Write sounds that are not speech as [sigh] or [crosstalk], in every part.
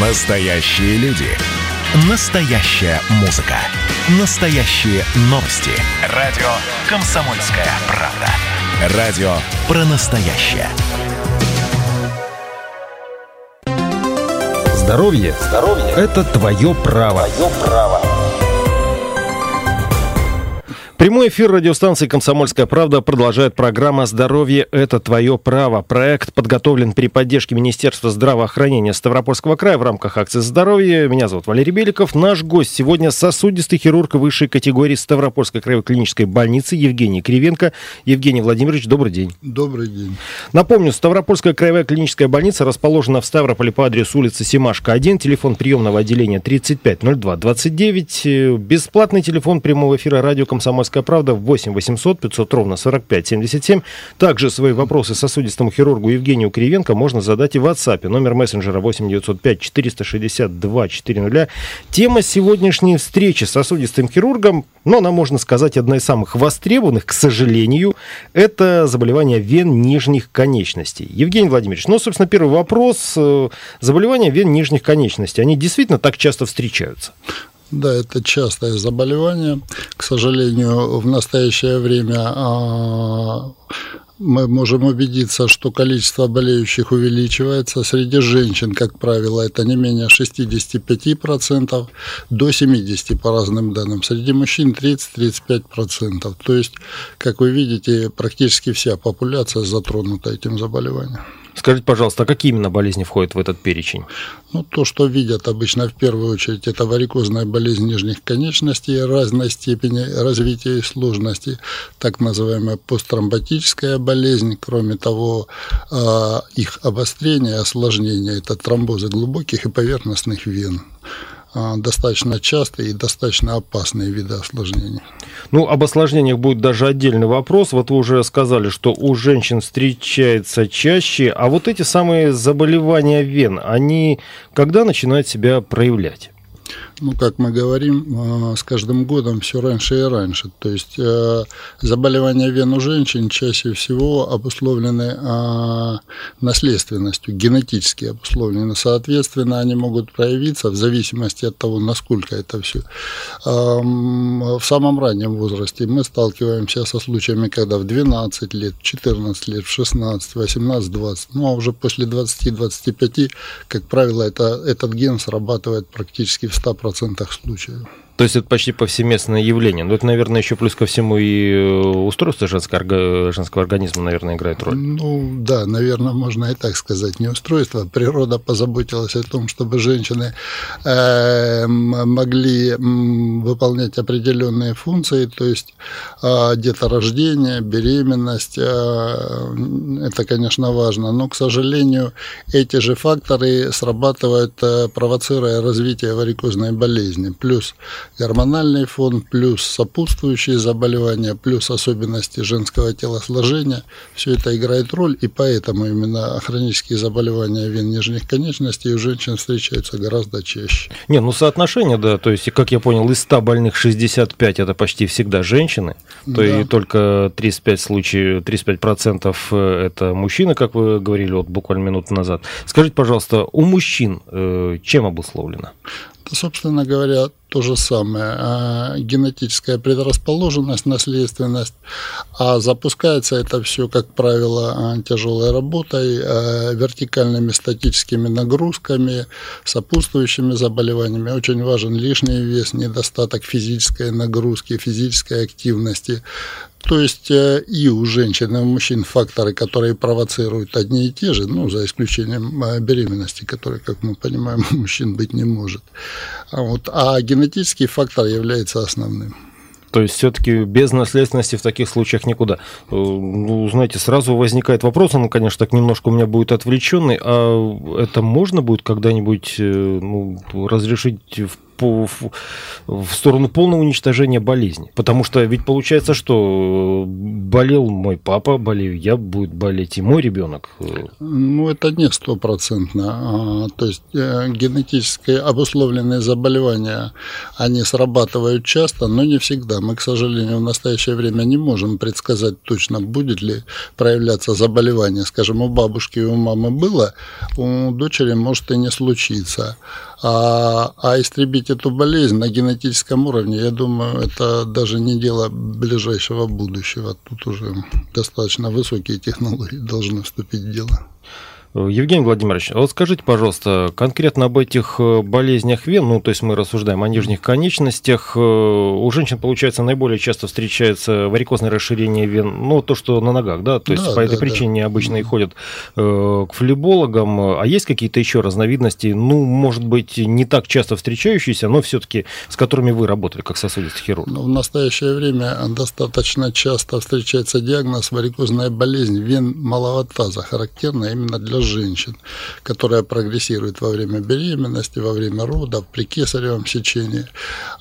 Настоящие люди. Настоящая музыка. Настоящие новости. Радио «Комсомольская правда». Радио про настоящее. Здоровье, Здоровье – это твое право. Твое право. Прямой эфир радиостанции «Комсомольская правда» продолжает программа «Здоровье – это твое право». Проект подготовлен при поддержке Министерства здравоохранения Ставропольского края в рамках акции «Здоровье». Меня зовут Валерий Беликов. Наш гость сегодня сосудистый хирург высшей категории Ставропольской краевой клинической больницы Евгений Кривенко. Евгений Владимирович, добрый день. Добрый день. Напомню, Ставропольская краевая клиническая больница расположена в Ставрополе по адресу улицы Семашка 1, телефон приемного отделения 350229, бесплатный телефон прямого эфира радио «Комсомольская «Комсомольская правда» 8 800 500 ровно 45 77. Также свои вопросы сосудистому хирургу Евгению Кривенко можно задать и в WhatsApp. Номер мессенджера 8 905 462 400. Тема сегодняшней встречи с сосудистым хирургом, но она, можно сказать, одна из самых востребованных, к сожалению, это заболевание вен нижних конечностей. Евгений Владимирович, ну, собственно, первый вопрос. Э, заболевания вен нижних конечностей, они действительно так часто встречаются? Да, это частое заболевание. К сожалению, в настоящее время а, мы можем убедиться, что количество болеющих увеличивается. Среди женщин, как правило, это не менее 65% до 70% по разным данным. Среди мужчин 30-35%. То есть, как вы видите, практически вся популяция затронута этим заболеванием. Скажите, пожалуйста, а какие именно болезни входят в этот перечень? Ну, то, что видят обычно в первую очередь, это варикозная болезнь нижних конечностей разной степени развития и сложности, так называемая посттромботическая болезнь. Кроме того, а, их обострение, осложнение – это тромбозы глубоких и поверхностных вен. А, достаточно частые и достаточно опасные виды осложнений. Ну, об осложнениях будет даже отдельный вопрос. Вот вы уже сказали, что у женщин встречается чаще, а вот эти самые заболевания вен, они когда начинают себя проявлять? Ну, как мы говорим, э, с каждым годом все раньше и раньше. То есть э, заболевания вен у женщин чаще всего обусловлены э, наследственностью, генетически обусловлены. Соответственно, они могут проявиться в зависимости от того, насколько это все. В самом раннем возрасте мы сталкиваемся со случаями, когда в 12 лет, 14 лет, в 16, 18, 20, ну а уже после 20-25, как правило, это, этот ген срабатывает практически в 100% процентах случаев. То есть это почти повсеместное явление. Но это, наверное, еще плюс ко всему и э, устройство женского, женского организма, наверное, играет роль. Ну, да, наверное, можно и так сказать. Не устройство. Природа позаботилась о том, чтобы женщины э, могли выполнять определенные функции, то есть э, деторождение, беременность. Э, это, конечно, важно. Но, к сожалению, эти же факторы срабатывают, э, провоцируя развитие варикозной болезни. Плюс гормональный фон, плюс сопутствующие заболевания, плюс особенности женского телосложения. Все это играет роль, и поэтому именно хронические заболевания вен нижних конечностей у женщин встречаются гораздо чаще. Не, ну соотношение, да, то есть, как я понял, из 100 больных 65 это почти всегда женщины, то да. и только 35 случаев, 35 процентов э, это мужчины, как вы говорили вот буквально минуту назад. Скажите, пожалуйста, у мужчин э, чем обусловлено? собственно говоря, то же самое. А, генетическая предрасположенность, наследственность. А запускается это все, как правило, а, тяжелой работой, а, вертикальными статическими нагрузками, сопутствующими заболеваниями. Очень важен лишний вес, недостаток физической нагрузки, физической активности. То есть э, и у женщин, и у мужчин факторы, которые провоцируют одни и те же, ну, за исключением э, беременности, которой, как мы понимаем, у [laughs] мужчин быть не может. А, вот, а генетический фактор является основным. То есть все-таки без наследственности в таких случаях никуда. Э, ну, знаете, сразу возникает вопрос, он, конечно, так немножко у меня будет отвлеченный, а это можно будет когда-нибудь ну, разрешить в по, в, в сторону полного уничтожения болезни. Потому что ведь получается, что болел мой папа, болею я, будет болеть и мой ребенок. Ну, это не стопроцентно. А, то есть э, генетически обусловленные заболевания, они срабатывают часто, но не всегда. Мы, к сожалению, в настоящее время не можем предсказать точно, будет ли проявляться заболевание. Скажем, у бабушки и у мамы было, у дочери может и не случиться. А, а истребить эту болезнь на генетическом уровне, я думаю, это даже не дело ближайшего будущего. Тут уже достаточно высокие технологии должны вступить в дело. Евгений Владимирович, вот скажите, пожалуйста, конкретно об этих э, болезнях вен, ну, то есть мы рассуждаем о нижних конечностях, э, у женщин, получается, наиболее часто встречается варикозное расширение вен, ну, то, что на ногах, да, то есть да, по этой да, причине обычно и ходят э, к флебологам, а есть какие-то еще разновидности, ну, может быть, не так часто встречающиеся, но все-таки с которыми вы работали, как сосудистый хирург? Ну, в настоящее время достаточно часто встречается диагноз варикозная болезнь вен малого таза, характерная именно для женщин, которая прогрессирует во время беременности, во время родов, при кесаревом сечении.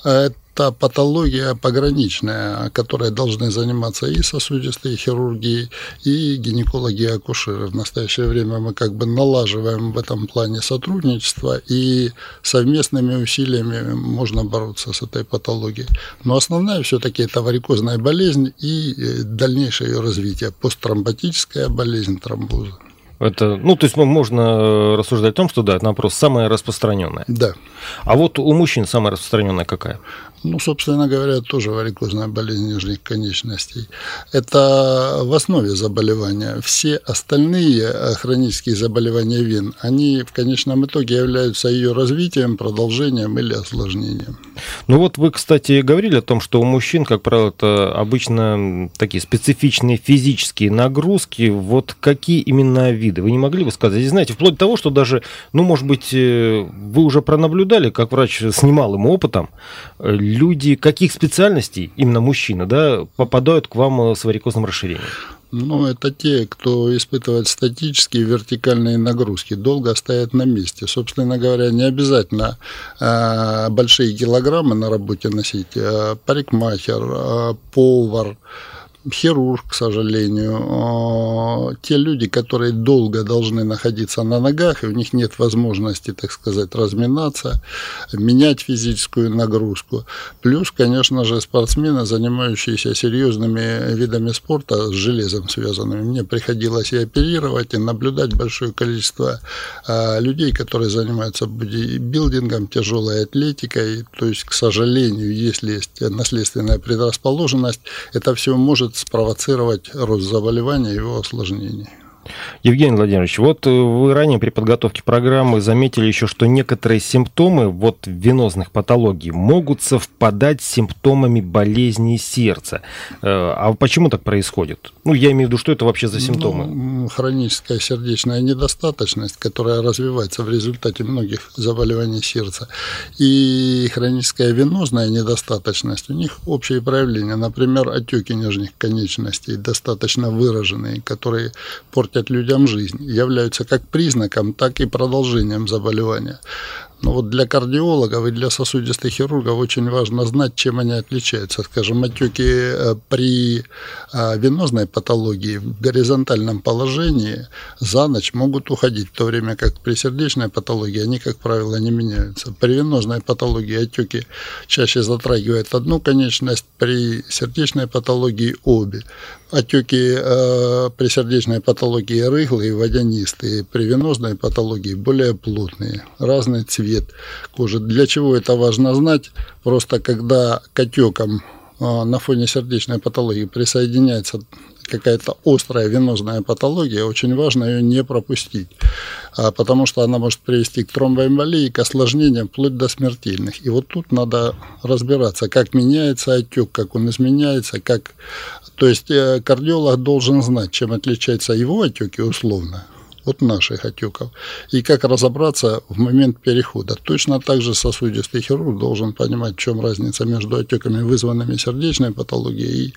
Это патология пограничная, которой должны заниматься и сосудистые хирурги, и гинекологи и акушеры. В настоящее время мы как бы налаживаем в этом плане сотрудничество, и совместными усилиями можно бороться с этой патологией. Но основная все-таки это варикозная болезнь и э, дальнейшее ее развитие, посттромботическая болезнь тромбоза. Это, ну, то есть можно э, рассуждать о том, что да, это вопрос самое распространенное. Да. А вот у мужчин самая распространенная какая? Ну, собственно говоря, тоже варикозная болезнь нижних конечностей. Это в основе заболевания. Все остальные э, хронические заболевания вен, они в конечном итоге являются ее развитием, продолжением или осложнением. Ну вот вы, кстати, говорили о том, что у мужчин, как правило, это обычно такие специфичные физические нагрузки. Вот какие именно виды? Вы не могли бы сказать? И знаете, вплоть до того, что даже, ну, может быть, э, вы уже пронаблюдали, как врач с немалым опытом, э, люди каких специальностей, именно мужчины, да, попадают к вам с варикозным расширением? Ну, это те, кто испытывает статические вертикальные нагрузки, долго стоят на месте. Собственно говоря, не обязательно э, большие килограммы на работе носить. Э, парикмахер, э, повар, хирург, к сожалению, а, те люди, которые долго должны находиться на ногах, и у них нет возможности, так сказать, разминаться, менять физическую нагрузку. Плюс, конечно же, спортсмены, занимающиеся серьезными видами спорта, с железом связанными. Мне приходилось и оперировать, и наблюдать большое количество а, людей, которые занимаются бодибилдингом, тяжелой атлетикой. То есть, к сожалению, если есть наследственная предрасположенность, это все может спровоцировать рост заболевания и его осложнений. Евгений Владимирович, вот э, вы ранее при подготовке программы заметили еще, что некоторые симптомы вот венозных патологий могут совпадать с симптомами болезни сердца. Э, а почему так происходит? Ну, я имею в виду, что это вообще за симптомы? Ну, хроническая сердечная недостаточность, которая развивается в результате многих заболеваний сердца, и хроническая венозная недостаточность, у них общие проявления. Например, отеки нижних конечностей достаточно выраженные, которые портят портят людям жизнь, являются как признаком, так и продолжением заболевания. Но вот для кардиологов и для сосудистых хирургов очень важно знать, чем они отличаются. Скажем, отеки э, при э, венозной патологии в горизонтальном положении за ночь могут уходить, в то время как при сердечной патологии они, как правило, не меняются. При венозной патологии отеки чаще затрагивают одну конечность, при сердечной патологии обе. Отеки э, при сердечной патологии рыхлые, водянистые, при венозной патологии более плотные, разный цвет кожи. Для чего это важно знать? Просто когда к отекам э, на фоне сердечной патологии присоединяется какая-то острая венозная патология, очень важно ее не пропустить, а, потому что она может привести к тромбоэмболии, к осложнениям, вплоть до смертельных. И вот тут надо разбираться, как меняется отек, как он изменяется, как... То есть э, кардиолог должен знать, чем отличаются его отеки условно от наших отеков. И как разобраться в момент перехода. Точно так же сосудистый хирург должен понимать, в чем разница между отеками, вызванными сердечной патологией и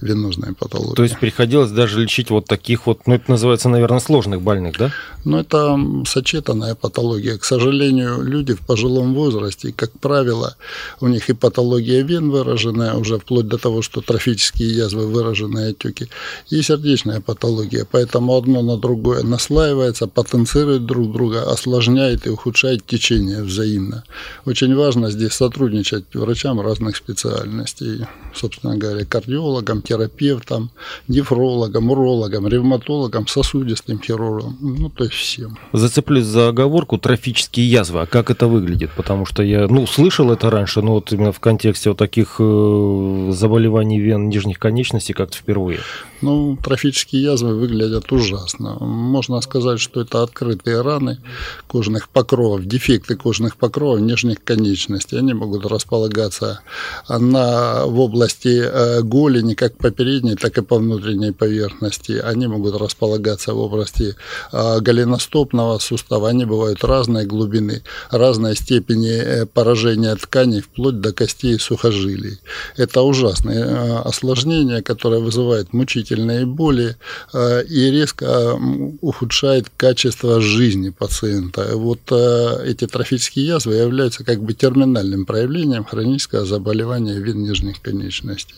венозной патологией. То есть приходилось даже лечить вот таких вот, ну это называется, наверное, сложных больных, да? Ну это сочетанная патология. К сожалению, люди в пожилом возрасте, как правило, у них и патология вен выраженная, уже вплоть до того, что трофические язвы, выраженные отеки, и сердечная патология. Поэтому одно на другое наслаивается, потенцирует друг друга, осложняет и ухудшает течение взаимно. Очень важно здесь сотрудничать врачам разных специальностей. Собственно говоря, кардиологам, терапевтам, нефрологам, урологам, ревматологам, сосудистым хирургам, ну, то есть всем. Зацеплюсь за оговорку трофические язвы. А как это выглядит? Потому что я, ну, слышал это раньше, но вот именно в контексте вот таких э, заболеваний вен нижних конечностей как-то впервые. Ну, трофические язвы выглядят ужасно. Можно сказать, что это открытые раны кожных покровов, дефекты кожных покровов нижних конечностей. Они могут располагаться на, в области э, голени, как по передней, так и по внутренней поверхности. Они могут располагаться в области э, голеностопного сустава. Они бывают разной глубины, разной степени э, поражения тканей, вплоть до костей и сухожилий. Это ужасное осложнение, которое вызывает мучительные боли э, и резко ухудшает качество жизни пациента. Вот э, эти трофические язвы являются как бы терминальным проявлением хронического заболевания вен нижних конечностей.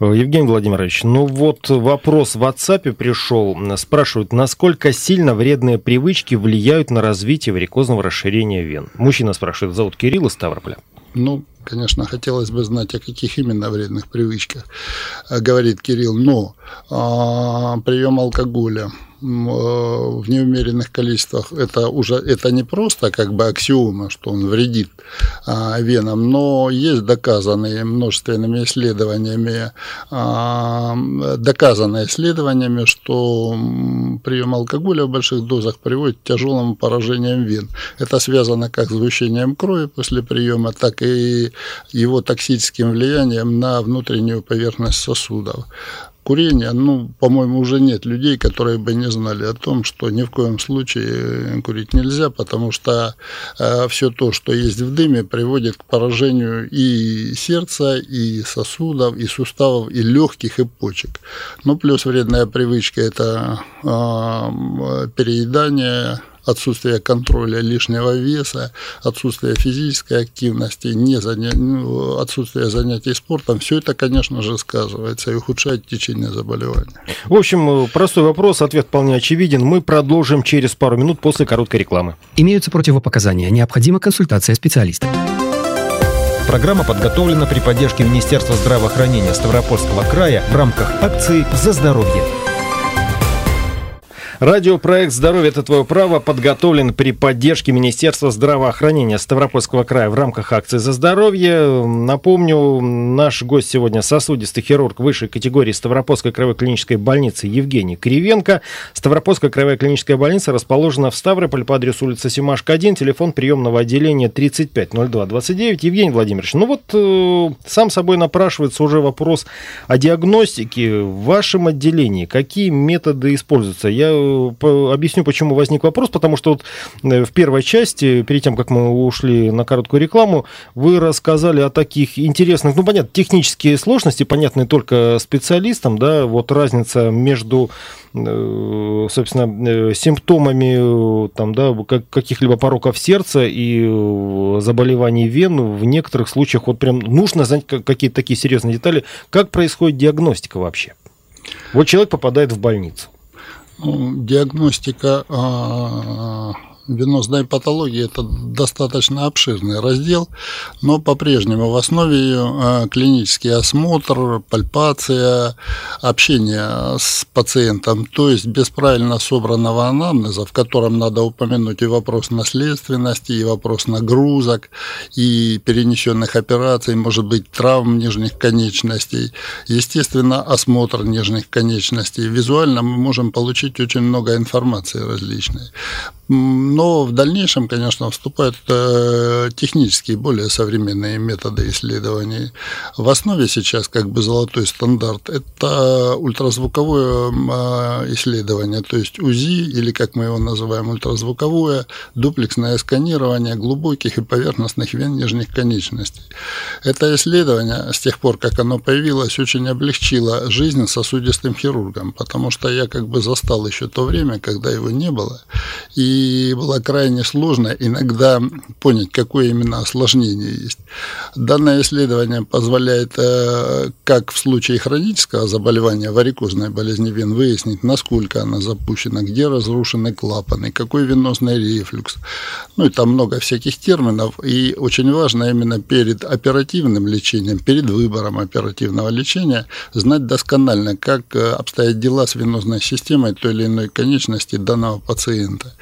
Э, Евгений Владимирович, ну вот вопрос в WhatsApp пришел. Спрашивают, насколько сильно вредные привычки влияют на развитие варикозного расширения вен? Мужчина спрашивает, зовут Кирилл из Ставрополя. Ну, конечно, хотелось бы знать, о каких именно вредных привычках говорит Кирилл, но а, прием алкоголя, Э, в неумеренных количествах это уже это не просто как бы аксиома, что он вредит а, венам, но есть доказанные множественными исследованиями, а, доказанные исследованиями, что прием алкоголя в больших дозах приводит к тяжелому поражениям вен. Это связано как с сгущением крови после приема, так и его токсическим влиянием на внутреннюю поверхность сосудов курения, ну, по-моему, уже нет людей, которые бы не знали о том, что ни в коем случае курить нельзя, потому что э, все то, что есть в дыме, приводит к поражению и сердца, и сосудов, и суставов, и легких, и почек. Ну, плюс вредная привычка – это э, переедание, отсутствие контроля лишнего веса, отсутствие физической активности, не заня... Ну, отсутствие занятий спортом, все это, конечно же, сказывается и ухудшает течение заболевания. В общем, простой вопрос, ответ вполне очевиден. Мы продолжим через пару минут после короткой рекламы. Имеются противопоказания. Необходима консультация специалиста. Программа подготовлена при поддержке Министерства здравоохранения Ставропольского края в рамках акции «За здоровье». Радиопроект «Здоровье – это твое право» подготовлен при поддержке Министерства здравоохранения Ставропольского края в рамках акции «За здоровье». Напомню, наш гость сегодня сосудистый хирург высшей категории Ставропольской краевой клинической больницы Евгений Кривенко. Ставропольская краевая клиническая больница расположена в Ставрополе по адресу улица Симашка 1, телефон приемного отделения 350229. Евгений Владимирович, ну вот э, сам собой напрашивается уже вопрос о диагностике в вашем отделении. Какие методы используются? Я объясню, почему возник вопрос, потому что вот э, в первой части, перед тем, как мы ушли на короткую рекламу, вы рассказали о таких интересных, ну, понятно, технические сложности, понятные только специалистам, да, вот разница между э, собственно, э, симптомами там, да, каких-либо пороков сердца и заболеваний вен в некоторых случаях вот прям нужно знать какие-то такие серьезные детали. Как происходит диагностика вообще? Вот человек попадает в больницу. Ну, диагностика венозной патологии это достаточно обширный раздел, но по-прежнему в основе ее а, клинический осмотр, пальпация, общение с пациентом, то есть без правильно собранного анамнеза, в котором надо упомянуть и вопрос наследственности, и вопрос нагрузок, и перенесенных операций, может быть, травм нижних конечностей, естественно, осмотр нижних конечностей. Визуально мы можем получить очень много информации различной. Но в дальнейшем, конечно, вступают э, технические, более современные методы исследований. В основе сейчас как бы золотой стандарт – это ультразвуковое э, исследование, то есть УЗИ, или как мы его называем, ультразвуковое дуплексное сканирование глубоких и поверхностных вен нижних конечностей. Это исследование, с тех пор, как оно появилось, очень облегчило жизнь сосудистым хирургам, потому что я как бы застал еще то время, когда его не было. И и было крайне сложно иногда понять, какое именно осложнение есть. Данное исследование позволяет, э, как в случае хронического заболевания варикозной болезни вен, выяснить, насколько она запущена, где разрушены клапаны, какой венозный рефлюкс. Ну и там много всяких терминов. И очень важно именно перед оперативным лечением, перед выбором оперативного лечения, знать досконально, как э, обстоят дела с венозной системой той или иной конечности данного пациента.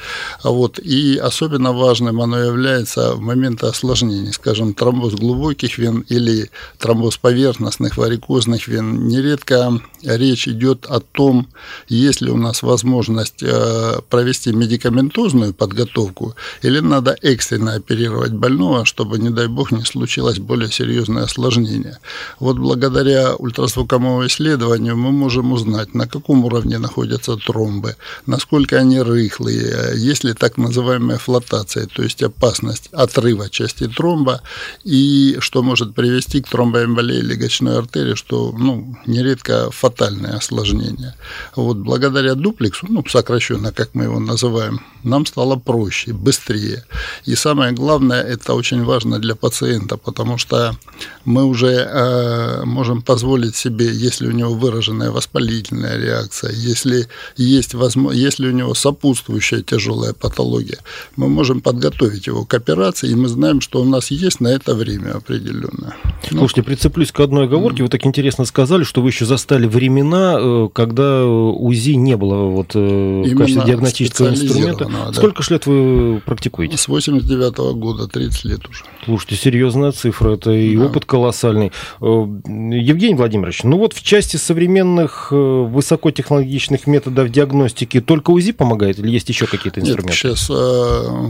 Вот. И особенно важным оно является в моменты осложнений, скажем, тромбоз глубоких вен или тромбоз поверхностных варикозных вен. Нередко речь идет о том, есть ли у нас возможность э, провести медикаментозную подготовку или надо экстренно оперировать больного, чтобы, не дай бог, не случилось более серьезное осложнение. Вот благодаря ультразвуковому исследованию мы можем узнать, на каком уровне находятся тромбы, насколько они рыхлые, есть ли так называемая флотация, то есть опасность отрыва части тромба, и что может привести к тромбоэмболии легочной артерии, что ну, нередко фатальное осложнение. Вот благодаря дуплексу, ну, сокращенно, как мы его называем, нам стало проще, быстрее. И самое главное, это очень важно для пациента, потому что мы уже э, можем позволить себе, если у него выраженная воспалительная реакция, если есть возможно, если у него сопутствующая тяжелая патология, мы можем подготовить его к операции, и мы знаем, что у нас есть на это время определенное. Ну, Слушайте, прицеплюсь к одной оговорке. Вы так интересно сказали, что вы еще застали времена, э, когда УЗИ не было вот э, в качестве диагностического инструмента. Да. Сколько ж лет вы практикуете? С 89 -го года, 30 лет уже. Слушайте, серьезная цифра, это и да. опыт колоссальный. Э, Евгений Владимирович, ну вот в части современных высокотехнологичных методов диагностики только УЗИ помогает или есть еще какие-то инструменты? Нет, сейчас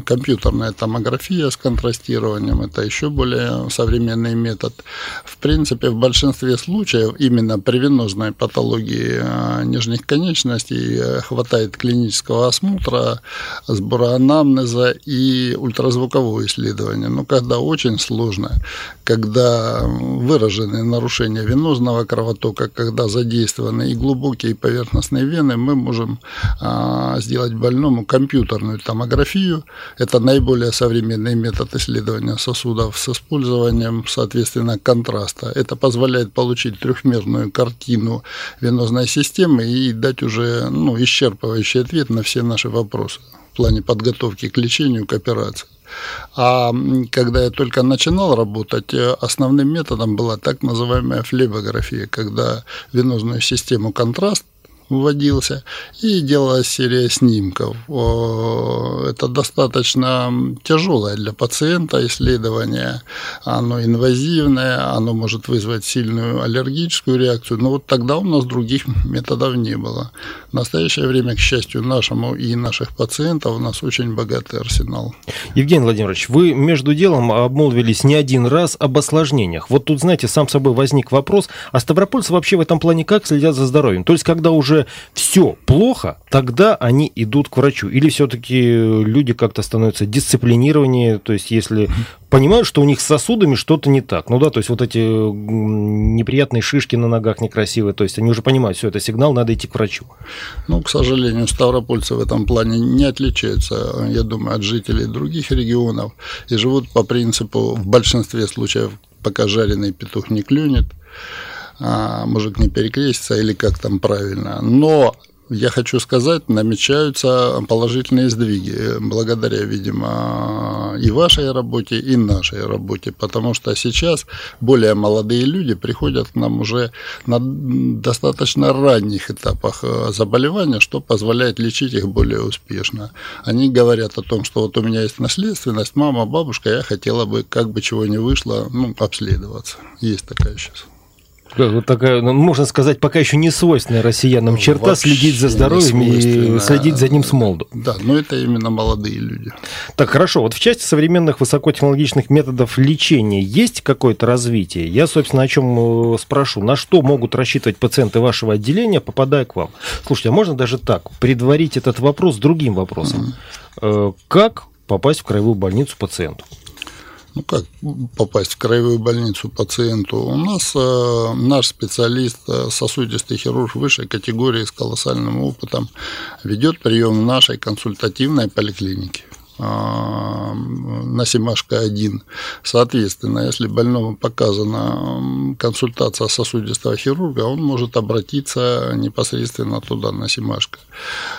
компьютерная томография с контрастированием, это еще более современный метод. В принципе, в большинстве случаев именно при венозной патологии э, нижних конечностей э, хватает клинического осмотра, сбора анамнеза и ультразвукового исследования. Но когда очень сложно, когда выражены нарушения венозного кровотока, когда задействованы и глубокие и поверхностные вены, мы можем а, сделать больному компьютерную томографию. Это наиболее современный метод исследования сосудов с использованием, соответственно, контраста. Это позволяет получить трехмерную картину венозной системы и дать уже ну, исчерпывающий ответ на все наши вопросы в плане подготовки к лечению, к операции. А когда я только начинал работать, э, основным методом была так называемая флебография, когда венозную систему контраст вводился, и делалась серия снимков. Это достаточно тяжелое для пациента исследование. Оно инвазивное, оно может вызвать сильную аллергическую реакцию, но вот тогда у нас других методов не было. В настоящее время, к счастью, нашему и наших пациентов у нас очень богатый арсенал. Евгений Владимирович, вы между делом обмолвились не один раз об осложнениях. Вот тут, знаете, сам собой возник вопрос, а ставропольцы вообще в этом плане как следят за здоровьем? То есть, когда уже уже все плохо, тогда они идут к врачу. Или все-таки люди как-то становятся дисциплинированнее, то есть если понимают, что у них с сосудами что-то не так. Ну да, то есть вот эти неприятные шишки на ногах некрасивые, то есть они уже понимают, все, это сигнал, надо идти к врачу. Ну, к сожалению, ставропольцы в этом плане не отличаются, я думаю, от жителей других регионов и живут по принципу в большинстве случаев, пока жареный петух не клюнет, мужик не перекрестится или как там правильно. Но я хочу сказать, намечаются положительные сдвиги, благодаря, видимо, и вашей работе, и нашей работе, потому что сейчас более молодые люди приходят к нам уже на достаточно ранних этапах э, заболевания, что позволяет лечить их более успешно. Они говорят о том, что вот у меня есть наследственность, мама, бабушка, я хотела бы, как бы чего ни вышло, ну, обследоваться. Есть такая сейчас. Вот такая, ну, можно сказать, пока еще не свойственная россиянам черта Вообще следить за здоровьем и следить за ним с молоду. Да, но это именно молодые люди. Так, хорошо. Вот в части современных высокотехнологичных методов лечения есть какое-то развитие? Я, собственно, о чем э, спрошу. На что могут рассчитывать пациенты вашего отделения, попадая к вам? Слушайте, а можно даже так, предварить этот вопрос другим вопросом? Mm-hmm. Как попасть в краевую больницу пациенту? Ну как попасть в краевую больницу пациенту? У нас э, наш специалист, э, сосудистый хирург высшей категории с колоссальным опытом, ведет прием в нашей консультативной поликлинике. А, на Семашко 1. Соответственно, если больному показана консультация сосудистого хирурга, он может обратиться непосредственно туда, на Семашко.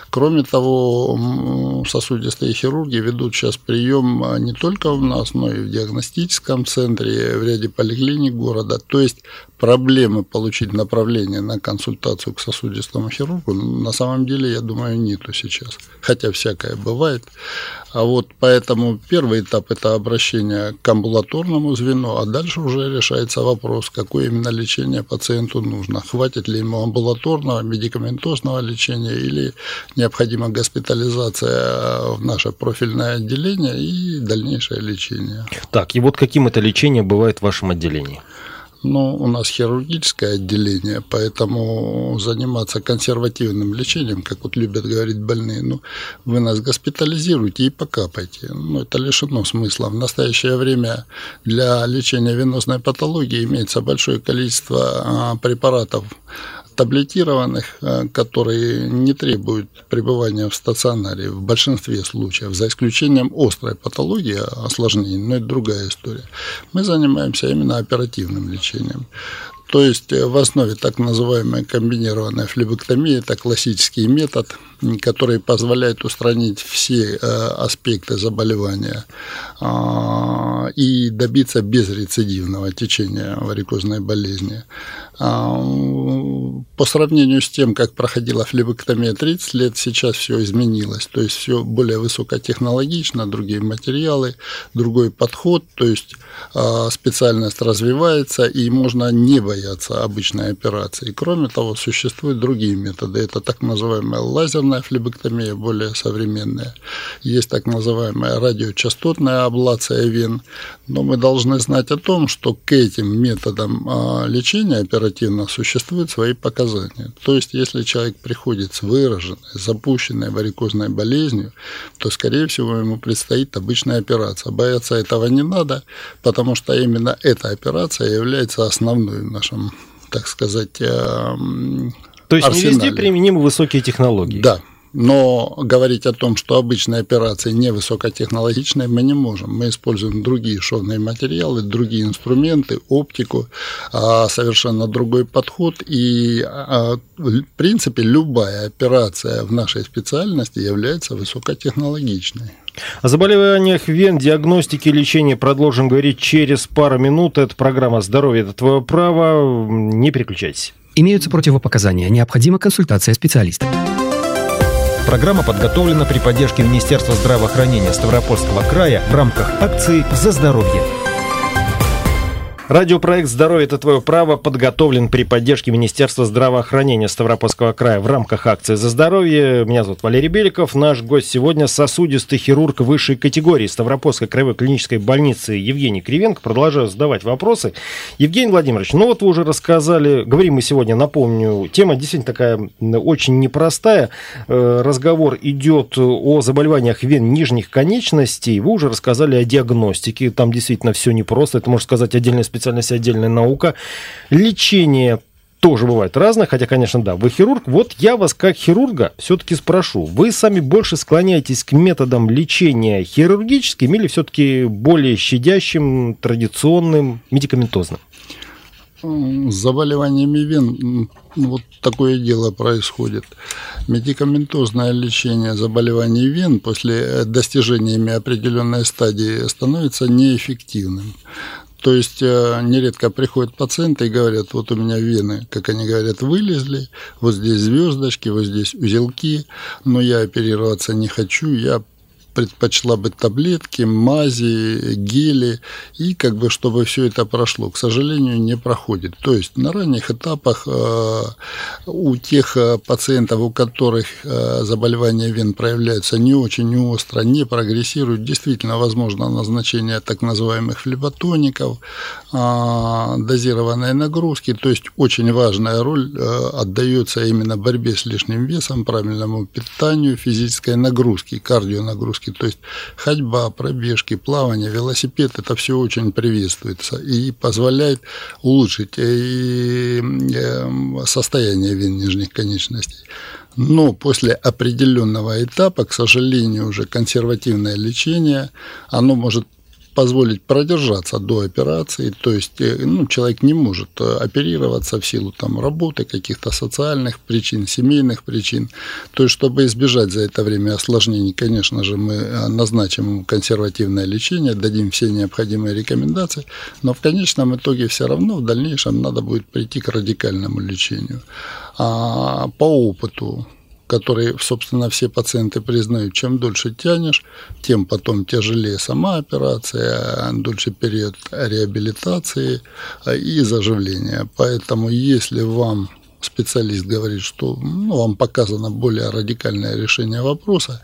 Кроме того, сосудистые хирурги ведут сейчас прием не только у нас, но и в диагностическом центре, в ряде поликлиник города. То есть проблемы получить направление на консультацию к сосудистому хирургу на самом деле, я думаю, нету сейчас. Хотя всякое бывает. А вот поэтому первый этап – это обращение к амбулаторному звену, а дальше уже решается вопрос, какое именно лечение пациенту нужно. Хватит ли ему амбулаторного, медикаментозного лечения или необходима госпитализация в наше профильное отделение и дальнейшее лечение. Так, и вот каким это лечение бывает в вашем отделении? Ну, у нас хирургическое отделение, поэтому заниматься консервативным лечением, как вот любят говорить больные, ну, вы нас госпитализируете и покапайте. Ну, это лишено смысла. В настоящее время для лечения венозной патологии имеется большое количество а, препаратов таблетированных, э, которые не требуют пребывания в стационаре в большинстве случаев, за исключением острой патологии, осложнений, но это другая история. Мы занимаемся именно оперативным лечением. То есть э, в основе так называемая комбинированная флебоктомия – это классический метод, который позволяет устранить все э, аспекты заболевания а, и добиться безрецидивного течения варикозной болезни. По сравнению с тем, как проходила флебоктомия 30 лет, сейчас все изменилось. То есть все более высокотехнологично, другие материалы, другой подход. То есть а, специальность развивается, и можно не бояться обычной операции. Кроме того, существуют другие методы. Это так называемая лазерная флебоктомия, более современная. Есть так называемая радиочастотная аблация вен. Но мы должны знать о том, что к этим методам а, лечения оперативно существуют свои показания. То есть, если человек приходит с выраженной, запущенной варикозной болезнью, то, скорее всего, ему предстоит обычная операция. Бояться этого не надо, потому что именно эта операция является основной в нашем, так сказать, эм, то есть арсенале. не везде применимы высокие технологии. Да, но говорить о том, что обычные операции не высокотехнологичные, мы не можем. Мы используем другие шовные материалы, другие инструменты, оптику, а, совершенно другой подход. И, а, в принципе, любая операция в нашей специальности является высокотехнологичной. О заболеваниях вен, диагностике и лечении продолжим говорить через пару минут. Это программа «Здоровье – это твое право». Не переключайтесь. Имеются противопоказания. Необходима консультация специалиста. Программа подготовлена при поддержке Министерства здравоохранения Ставропольского края в рамках акции «За здоровье». Радиопроект «Здоровье – это твое право» подготовлен при поддержке Министерства здравоохранения Ставропольского края в рамках акции «За здоровье». Меня зовут Валерий Беликов. Наш гость сегодня – сосудистый хирург высшей категории Ставропольской краевой клинической больницы Евгений Кривенко. Продолжаю задавать вопросы. Евгений Владимирович, ну вот вы уже рассказали, говорим мы сегодня, напомню, тема действительно такая очень непростая. Э, разговор идет о заболеваниях вен нижних конечностей. Вы уже рассказали о диагностике. Там действительно все непросто. Это, можно сказать, отдельная специальность, отдельная наука. Лечение тоже бывает разное, хотя, конечно, да, вы хирург. Вот я вас как хирурга все-таки спрошу, вы сами больше склоняетесь к методам лечения хирургическим или все-таки более щадящим, традиционным, медикаментозным? С заболеваниями вен вот такое дело происходит. Медикаментозное лечение заболеваний вен после достижения ими определенной стадии становится неэффективным. То есть э, нередко приходят пациенты и говорят, вот у меня вены, как они говорят, вылезли, вот здесь звездочки, вот здесь узелки, но я оперироваться не хочу, я предпочла бы таблетки, мази, гели, и как бы чтобы все это прошло. К сожалению, не проходит. То есть на ранних этапах э, у тех э, пациентов, у которых э, заболевания вен проявляются не очень остро, не прогрессируют, действительно возможно назначение так называемых флеботоников, дозированной нагрузки. То есть очень важная роль отдается именно борьбе с лишним весом, правильному питанию, физической нагрузки. То есть ходьба, пробежки, плавание, велосипед – это все очень приветствуется и позволяет улучшить и э, состояние вен нижних конечностей. Но после определенного этапа, к сожалению, уже консервативное лечение, оно может позволить продержаться до операции, то есть э, ну, человек не может э, оперироваться в силу там, работы, каких-то социальных причин, семейных причин. То есть, чтобы избежать за это время осложнений, конечно же, мы э, назначим консервативное лечение, дадим все необходимые рекомендации, но в конечном итоге все равно в дальнейшем надо будет прийти к радикальному лечению. А по опыту который, собственно, все пациенты признают, чем дольше тянешь, тем потом тяжелее сама операция, дольше период реабилитации и заживления. Поэтому, если вам специалист говорит, что ну, вам показано более радикальное решение вопроса,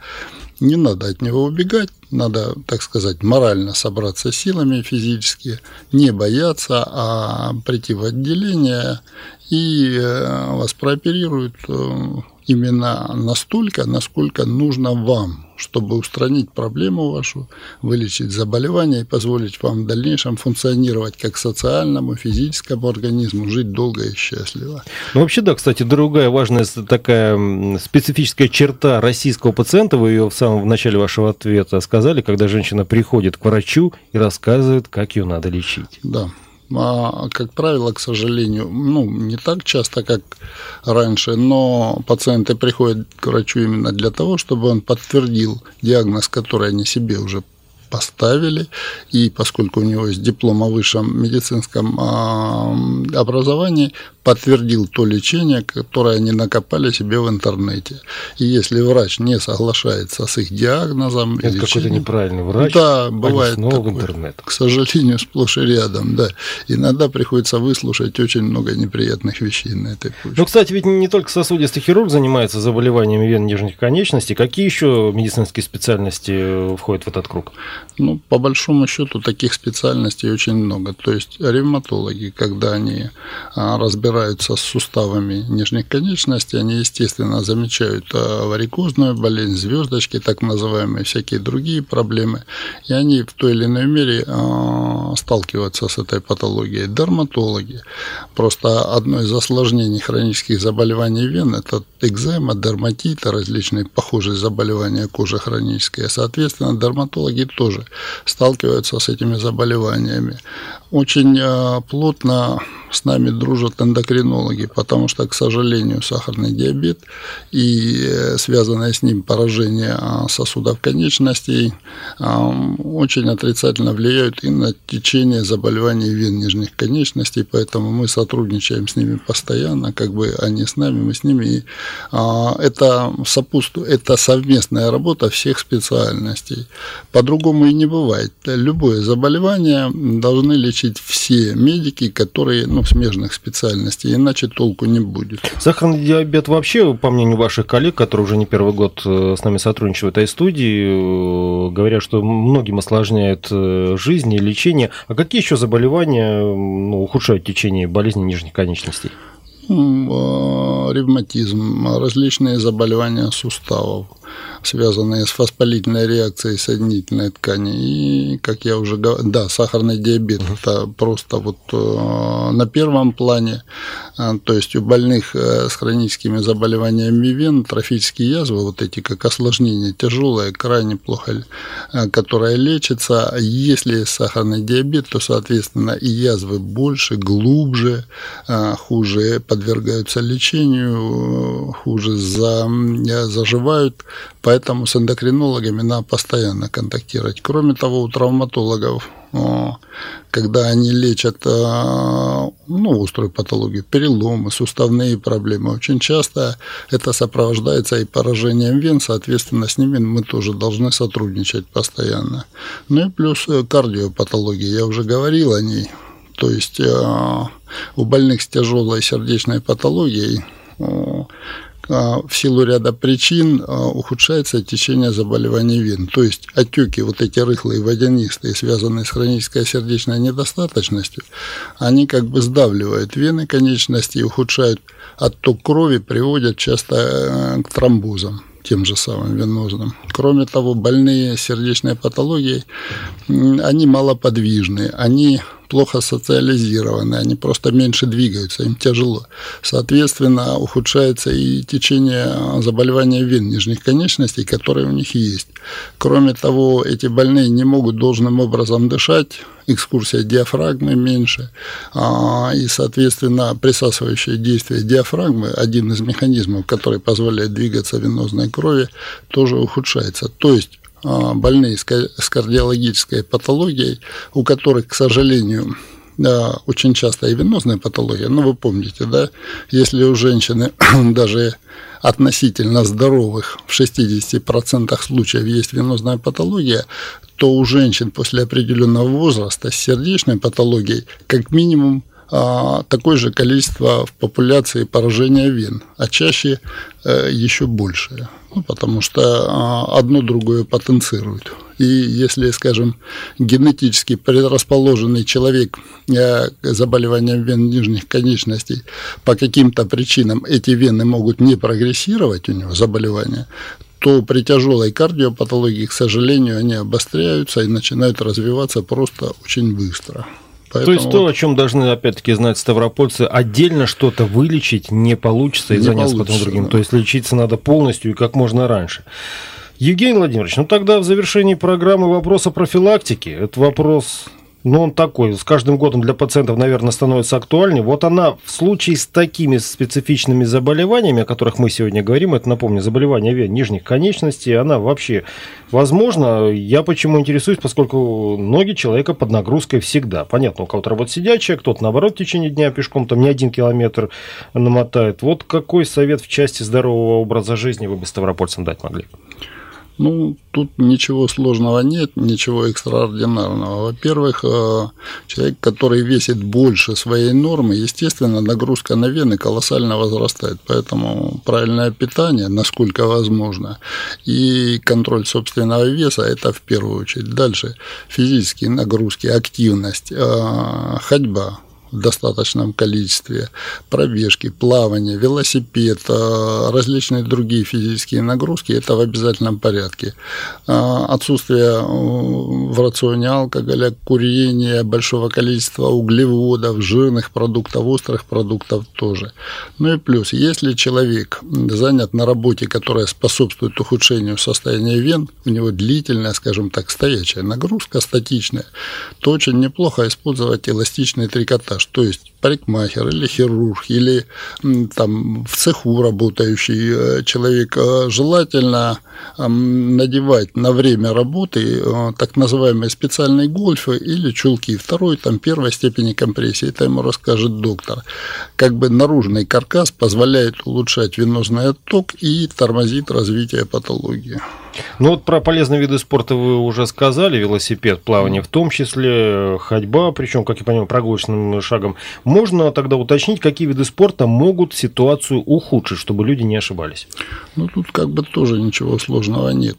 не надо от него убегать, надо, так сказать, морально собраться силами физически, не бояться, а прийти в отделение и э, вас прооперируют именно настолько, насколько нужно вам, чтобы устранить проблему вашу, вылечить заболевание и позволить вам в дальнейшем функционировать как социальному, физическому организму, жить долго и счастливо. Ну, вообще, да, кстати, другая важная такая специфическая черта российского пациента, вы ее в самом начале вашего ответа сказали, когда женщина приходит к врачу и рассказывает, как ее надо лечить. Да как правило, к сожалению, ну, не так часто, как раньше, но пациенты приходят к врачу именно для того, чтобы он подтвердил диагноз, который они себе уже поставили, и поскольку у него есть диплом о высшем медицинском а, образовании, подтвердил то лечение, которое они накопали себе в интернете. И если врач не соглашается с их диагнозом... Это какой-то неправильный врач. Да, бывает такое, интернет. К сожалению, сплошь и рядом, да. Иногда приходится выслушать очень много неприятных вещей на этой почве. Ну, кстати, ведь не только сосудистый хирург занимается заболеваниями вен нижних конечностей. Какие еще медицинские специальности входят в этот круг? Ну, по большому счету, таких специальностей очень много. То есть ревматологи, когда они а, разбираются с суставами нижних конечностей, они, естественно, замечают а, варикозную болезнь, звездочки, так называемые, всякие другие проблемы. И они в той или иной мере а, сталкиваются с этой патологией. Дерматологи. Просто одно из осложнений хронических заболеваний вен – это экзема, дерматит, различные похожие заболевания кожи хронические. Соответственно, дерматологи тоже сталкиваются с этими заболеваниями. Очень э, плотно с нами дружат эндокринологи, потому что, к сожалению, сахарный диабет и э, связанное с ним поражение а, сосудов конечностей а, очень отрицательно влияют и на течение заболеваний вен нижних конечностей, поэтому мы сотрудничаем с ними постоянно, как бы они с нами, мы с ними. И а, это сопутствует, это совместная работа всех специальностей. По-другому и не бывает. Любое заболевание должны лечить все медики, которые, ну, смежных специальностей, иначе толку не будет. Сахарный диабет вообще, по мнению ваших коллег, которые уже не первый год э, с нами сотрудничают в этой студии, э, говорят, что многим осложняет э, жизнь и лечение. А какие еще заболевания ну, ухудшают течение болезни нижних конечностей? Ревматизм, различные заболевания суставов связанные с воспалительной реакцией соединительной ткани. И, как я уже говорил, да, сахарный диабет uh-huh. это просто вот э, на первом плане. А, то есть у больных э, с хроническими заболеваниями вен трофические язвы, вот эти как осложнения, тяжелые, крайне плохо, э, которые лечатся. Если сахарный диабет, то, соответственно, и язвы больше, глубже, хуже подвергаются лечению, хуже за, заживают. Поэтому с эндокринологами надо постоянно контактировать. Кроме того, у травматологов когда они лечат ну, острую патологию, переломы, суставные проблемы. Очень часто это сопровождается и поражением вен, соответственно, с ними мы тоже должны сотрудничать постоянно. Ну и плюс кардиопатология, я уже говорил о ней. То есть у больных с тяжелой сердечной патологией в силу ряда причин а, ухудшается течение заболеваний вен. То есть отеки, вот эти рыхлые водянистые, связанные с хронической сердечной недостаточностью, они как бы сдавливают вены конечности и ухудшают отток крови, приводят часто э, к тромбозам тем же самым венозным. Кроме того, больные сердечной патологией, они малоподвижны, они плохо социализированы, они просто меньше двигаются, им тяжело. Соответственно, ухудшается и течение заболевания вен нижних конечностей, которые у них есть. Кроме того, эти больные не могут должным образом дышать, экскурсия диафрагмы меньше, а, и, соответственно, присасывающее действие диафрагмы, один из механизмов, который позволяет двигаться венозной крови, тоже ухудшается. То есть а, больные с кардиологической патологией, у которых, к сожалению, очень часто и венозная патология, ну, вы помните, да, если у женщины [clears throat] даже относительно здоровых в 60% случаев есть венозная патология, то у женщин после определенного возраста с сердечной патологией как минимум такое же количество в популяции поражения вен, а чаще э, еще большее, ну, потому что а, одно другое потенцирует. И если, скажем, генетически предрасположенный человек э, к заболеваниям вен нижних конечностей по каким-то причинам эти вены могут не прогрессировать у него заболевания, то при тяжелой кардиопатологии, к сожалению, они обостряются и начинают развиваться просто очень быстро. Поэтому то есть то, о чем должны опять-таки знать ставропольцы, отдельно что-то вылечить не получится и не заняться потом другим. Да. То есть лечиться надо полностью и как можно раньше. Евгений Владимирович, ну тогда в завершении программы вопрос о профилактике. Это вопрос ну, он такой, с каждым годом для пациентов, наверное, становится актуальнее. Вот она в случае с такими специфичными заболеваниями, о которых мы сегодня говорим, это, напомню, заболевание вен нижних конечностей, она вообще возможно. Я почему интересуюсь, поскольку ноги человека под нагрузкой всегда. Понятно, у кого-то работа сидячая, кто-то, наоборот, в течение дня пешком там не один километр намотает. Вот какой совет в части здорового образа жизни вы бы ставропольцам дать могли? Ну, тут ничего сложного нет, ничего экстраординарного. Во-первых, э, человек, который весит больше своей нормы, естественно, нагрузка на вены колоссально возрастает. Поэтому правильное питание, насколько возможно, и контроль собственного веса – это в первую очередь. Дальше физические нагрузки, активность, э, ходьба, в достаточном количестве, пробежки, плавание, велосипед, а, различные другие физические нагрузки, это в обязательном порядке. А, отсутствие в рационе алкоголя, курение, большого количества углеводов, жирных продуктов, острых продуктов тоже. Ну и плюс, если человек занят на работе, которая способствует ухудшению состояния вен, у него длительная, скажем так, стоячая нагрузка, статичная, то очень неплохо использовать эластичный трикотаж стаж, то есть парикмахер или хирург, или там в цеху работающий э, человек, э, желательно надевать на время работы э, так называемые специальные гольфы или чулки второй, там, первой степени компрессии, это ему расскажет доктор. Как бы наружный каркас позволяет улучшать венозный отток и тормозит развитие патологии. Ну вот про полезные виды спорта вы уже сказали, велосипед, плавание в том числе, ходьба, причем, как я понимаю, прогулочным шагом. Можно тогда уточнить, какие виды спорта могут ситуацию ухудшить, чтобы люди не ошибались? Ну тут как бы тоже ничего сложного нет.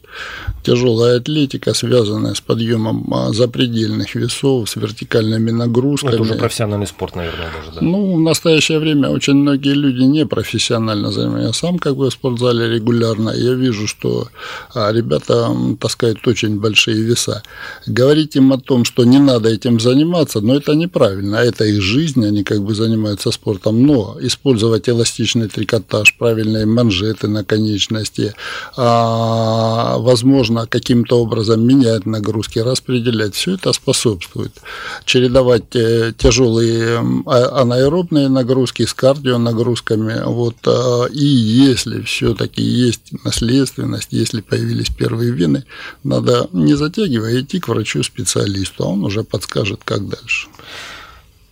Тяжелая атлетика, связанная с подъемом а, запредельных весов, с вертикальными нагрузками. Это уже профессиональный спорт, наверное, даже, да? Ну, в настоящее время очень многие люди не профессионально занимаются. Я сам как бы в спортзале регулярно, я вижу, что а, а ребята таскают очень большие веса. Говорить им о том, что не надо этим заниматься, но это неправильно. Это их жизнь, они как бы занимаются спортом. Но использовать эластичный трикотаж, правильные манжеты на конечности, а, возможно, каким-то образом менять нагрузки, распределять, все это способствует. Чередовать э, тяжелые а, анаэробные нагрузки с кардионагрузками. Вот, и если все-таки есть наследственность, если появились первые вены, надо не затягивая идти к врачу-специалисту, а он уже подскажет, как дальше.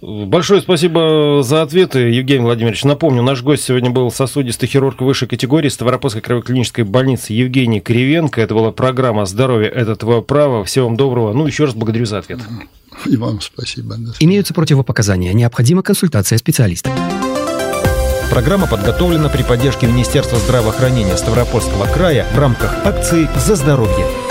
Большое спасибо за ответы, Евгений Владимирович. Напомню, наш гость сегодня был сосудистый хирург высшей категории Ставропольской краевой клинической больницы Евгений Кривенко. Это была программа «Здоровье – это твое право». Всего вам доброго. Ну, еще раз благодарю за ответ. И вам спасибо. Имеются противопоказания. Необходима консультация специалиста. Программа подготовлена при поддержке Министерства здравоохранения Ставропольского края в рамках акции «За здоровье».